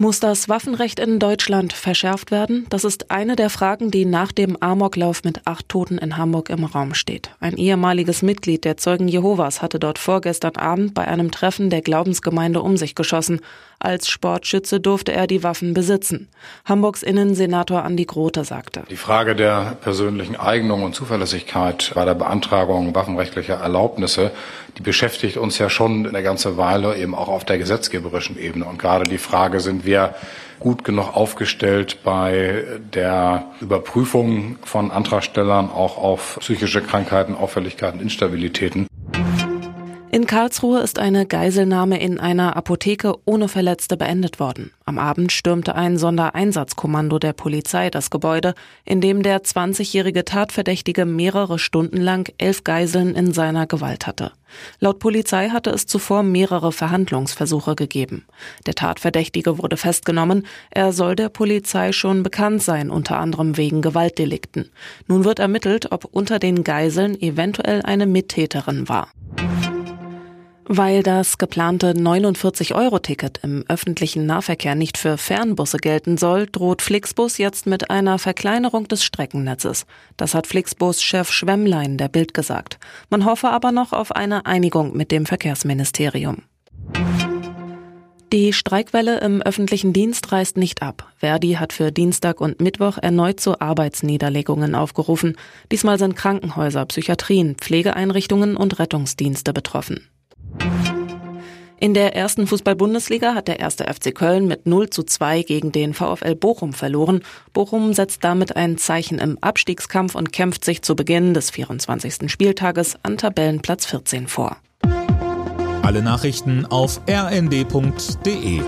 Muss das Waffenrecht in Deutschland verschärft werden? Das ist eine der Fragen, die nach dem Amoklauf mit acht Toten in Hamburg im Raum steht. Ein ehemaliges Mitglied der Zeugen Jehovas hatte dort vorgestern Abend bei einem Treffen der Glaubensgemeinde um sich geschossen. Als Sportschütze durfte er die Waffen besitzen. Hamburgs Innensenator Andi Grote sagte. Die Frage der persönlichen Eignung und Zuverlässigkeit bei der Beantragung waffenrechtlicher Erlaubnisse, die beschäftigt uns ja schon eine ganze Weile eben auch auf der gesetzgeberischen Ebene. Und gerade die Frage, sind wir gut genug aufgestellt bei der Überprüfung von Antragstellern auch auf psychische Krankheiten, Auffälligkeiten, Instabilitäten. In Karlsruhe ist eine Geiselnahme in einer Apotheke ohne Verletzte beendet worden. Am Abend stürmte ein Sondereinsatzkommando der Polizei das Gebäude, in dem der 20-jährige Tatverdächtige mehrere Stunden lang elf Geiseln in seiner Gewalt hatte. Laut Polizei hatte es zuvor mehrere Verhandlungsversuche gegeben. Der Tatverdächtige wurde festgenommen. Er soll der Polizei schon bekannt sein, unter anderem wegen Gewaltdelikten. Nun wird ermittelt, ob unter den Geiseln eventuell eine Mittäterin war. Weil das geplante 49-Euro-Ticket im öffentlichen Nahverkehr nicht für Fernbusse gelten soll, droht Flixbus jetzt mit einer Verkleinerung des Streckennetzes. Das hat Flixbus-Chef Schwemmlein der Bild gesagt. Man hoffe aber noch auf eine Einigung mit dem Verkehrsministerium. Die Streikwelle im öffentlichen Dienst reißt nicht ab. Verdi hat für Dienstag und Mittwoch erneut zu Arbeitsniederlegungen aufgerufen. Diesmal sind Krankenhäuser, Psychiatrien, Pflegeeinrichtungen und Rettungsdienste betroffen. In der ersten Fußball-Bundesliga hat der erste FC Köln mit 0 zu 2 gegen den VfL Bochum verloren. Bochum setzt damit ein Zeichen im Abstiegskampf und kämpft sich zu Beginn des 24. Spieltages an Tabellenplatz 14 vor. Alle Nachrichten auf rnd.de